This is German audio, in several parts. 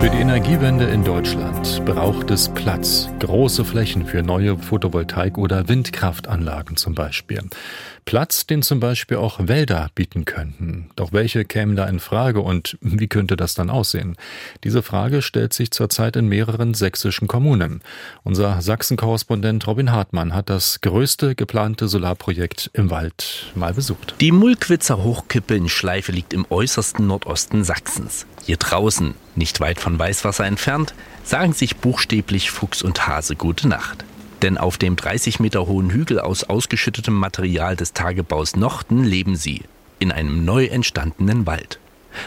Für die Energiewende in Deutschland braucht es Platz, große Flächen für neue Photovoltaik- oder Windkraftanlagen zum Beispiel. Platz, den zum Beispiel auch Wälder bieten könnten. Doch welche kämen da in Frage und wie könnte das dann aussehen? Diese Frage stellt sich zurzeit in mehreren sächsischen Kommunen. Unser Sachsen-Korrespondent Robin Hartmann hat das größte geplante Solarprojekt im Wald mal besucht. Die Mulkwitzer Hochkippe in Schleife liegt im äußersten Nordosten Sachsens. Hier draußen, nicht weit von Weißwasser entfernt, sagen sich buchstäblich Fuchs und Hase gute Nacht. Denn auf dem 30 Meter hohen Hügel aus ausgeschüttetem Material des Tagebaus Nochten leben sie, in einem neu entstandenen Wald.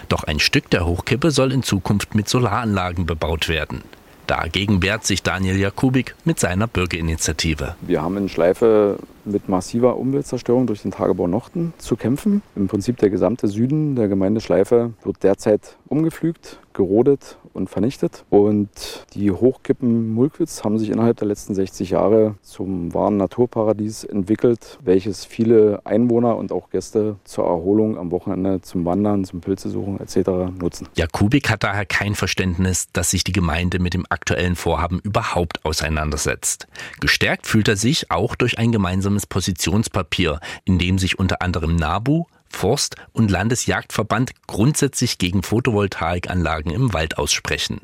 Doch ein Stück der Hochkippe soll in Zukunft mit Solaranlagen bebaut werden. Dagegen wehrt sich Daniel Jakubik mit seiner Bürgerinitiative. Wir haben in Schleife mit massiver Umweltzerstörung durch den Tagebau Nochten zu kämpfen. Im Prinzip der gesamte Süden der Gemeinde Schleife wird derzeit umgepflügt, gerodet und vernichtet. Und die Hochkippen Mulkwitz haben sich innerhalb der letzten 60 Jahre zum wahren Naturparadies entwickelt, welches viele Einwohner und auch Gäste zur Erholung am Wochenende, zum Wandern, zum Pilzesuchen etc. nutzen. Jakubik hat daher kein Verständnis, dass sich die Gemeinde mit dem aktuellen Vorhaben überhaupt auseinandersetzt. Gestärkt fühlt er sich auch durch ein gemeinsames Positionspapier, in dem sich unter anderem NABU, Forst- und Landesjagdverband grundsätzlich gegen Photovoltaikanlagen im Wald aussprechen.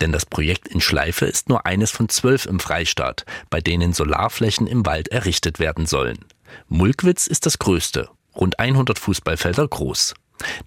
Denn das Projekt in Schleife ist nur eines von zwölf im Freistaat, bei denen Solarflächen im Wald errichtet werden sollen. Mulkwitz ist das größte, rund 100 Fußballfelder groß.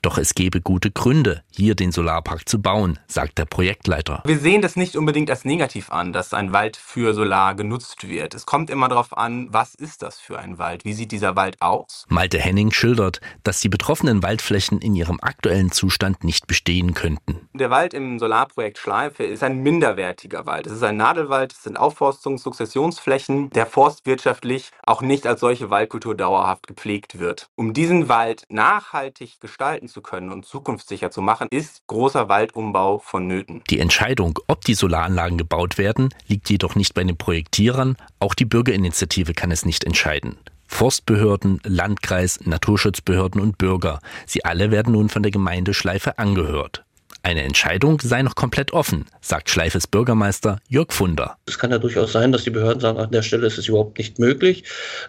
Doch es gebe gute Gründe, hier den Solarpark zu bauen, sagt der Projektleiter. Wir sehen das nicht unbedingt als negativ an, dass ein Wald für Solar genutzt wird. Es kommt immer darauf an, was ist das für ein Wald? Wie sieht dieser Wald aus? Malte Henning schildert, dass die betroffenen Waldflächen in ihrem aktuellen Zustand nicht bestehen könnten. Der Wald im Solarprojekt Schleife ist ein minderwertiger Wald. Es ist ein Nadelwald, es sind Aufforstungs- Sukzessionsflächen, der forstwirtschaftlich auch nicht als solche Waldkultur dauerhaft gepflegt wird. Um diesen Wald nachhaltig gestalten gestalten zu können und zukunftssicher zu machen, ist großer Waldumbau vonnöten. Die Entscheidung, ob die Solaranlagen gebaut werden, liegt jedoch nicht bei den Projektierern. Auch die Bürgerinitiative kann es nicht entscheiden. Forstbehörden, Landkreis, Naturschutzbehörden und Bürger, sie alle werden nun von der Gemeinde Schleife angehört. Eine Entscheidung sei noch komplett offen, sagt Schleifes Bürgermeister Jörg Funder. Es kann ja durchaus sein, dass die Behörden sagen, an der Stelle ist es überhaupt nicht möglich.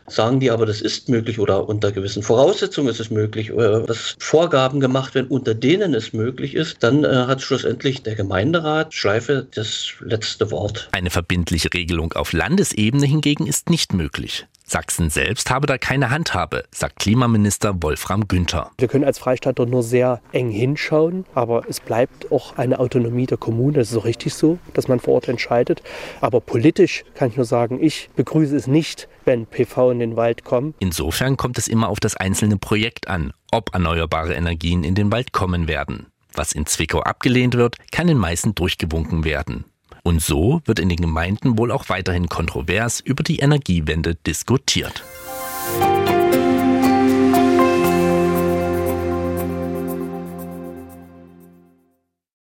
Sagen die aber, das ist möglich oder unter gewissen Voraussetzungen ist es möglich, oder dass Vorgaben gemacht werden, unter denen es möglich ist, dann äh, hat schlussendlich der Gemeinderat Schleife das letzte Wort. Eine verbindliche Regelung auf Landesebene hingegen ist nicht möglich. Sachsen selbst habe da keine Handhabe, sagt Klimaminister Wolfram Günther. Wir können als Freistaat dort nur sehr eng hinschauen, aber es bleibt auch eine Autonomie der Kommune. Das ist auch richtig so, dass man vor Ort entscheidet. Aber politisch kann ich nur sagen, ich begrüße es nicht, wenn PV in den Wald kommen. Insofern kommt es immer auf das einzelne Projekt an, ob erneuerbare Energien in den Wald kommen werden. Was in Zwickau abgelehnt wird, kann in Meißen durchgewunken werden. Und so wird in den Gemeinden wohl auch weiterhin kontrovers über die Energiewende diskutiert.